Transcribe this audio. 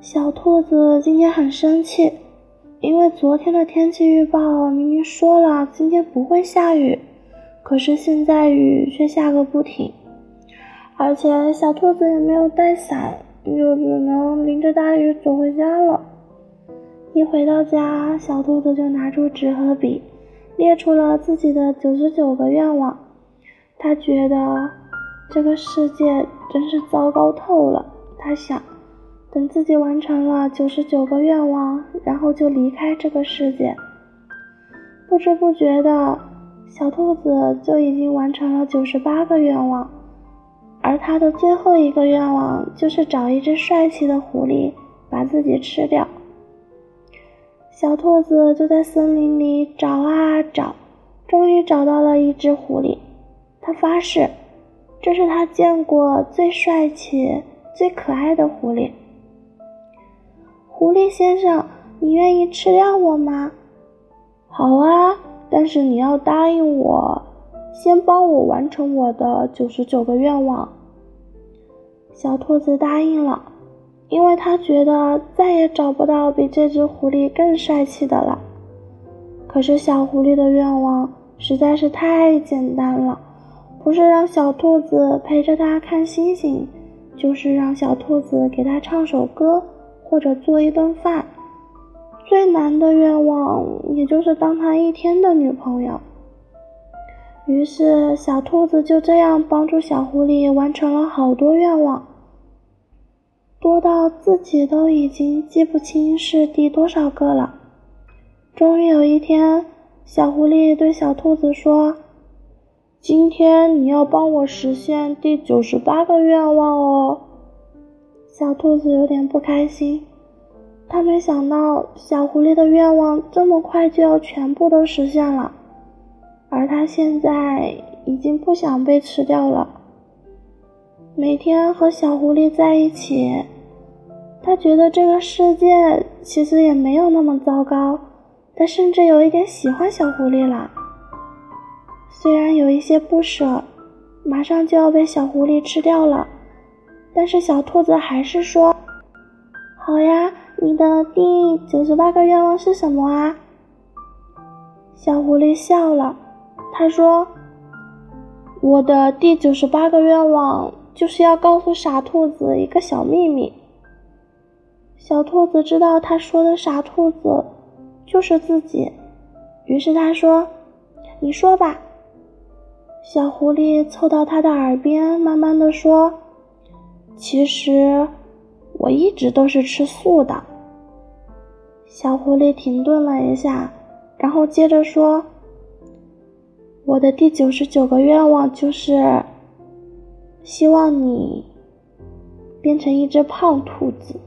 小兔子今天很生气，因为昨天的天气预报明明说了今天不会下雨，可是现在雨却下个不停，而且小兔子也没有带伞，就只能淋着大雨走回家了。一回到家，小兔子就拿出纸和笔，列出了自己的九十九个愿望。他觉得这个世界真是糟糕透了。他想。等自己完成了九十九个愿望，然后就离开这个世界。不知不觉的，小兔子就已经完成了九十八个愿望，而它的最后一个愿望就是找一只帅气的狐狸把自己吃掉。小兔子就在森林里找啊找，终于找到了一只狐狸。它发誓，这是它见过最帅气、最可爱的狐狸。狐狸先生，你愿意吃掉我吗？好啊，但是你要答应我，先帮我完成我的九十九个愿望。小兔子答应了，因为它觉得再也找不到比这只狐狸更帅气的了。可是小狐狸的愿望实在是太简单了，不是让小兔子陪着它看星星，就是让小兔子给它唱首歌。或者做一顿饭，最难的愿望也就是当他一天的女朋友。于是，小兔子就这样帮助小狐狸完成了好多愿望，多到自己都已经记不清是第多少个了。终于有一天，小狐狸对小兔子说：“今天你要帮我实现第九十八个愿望哦。”小兔子有点不开心，它没想到小狐狸的愿望这么快就要全部都实现了，而它现在已经不想被吃掉了。每天和小狐狸在一起，他觉得这个世界其实也没有那么糟糕，他甚至有一点喜欢小狐狸了。虽然有一些不舍，马上就要被小狐狸吃掉了。但是小兔子还是说：“好呀，你的第九十八个愿望是什么啊？”小狐狸笑了，他说：“我的第九十八个愿望就是要告诉傻兔子一个小秘密。”小兔子知道他说的傻兔子就是自己，于是他说：“你说吧。”小狐狸凑到他的耳边，慢慢的说。其实我一直都是吃素的。小狐狸停顿了一下，然后接着说：“我的第九十九个愿望就是希望你变成一只胖兔子。”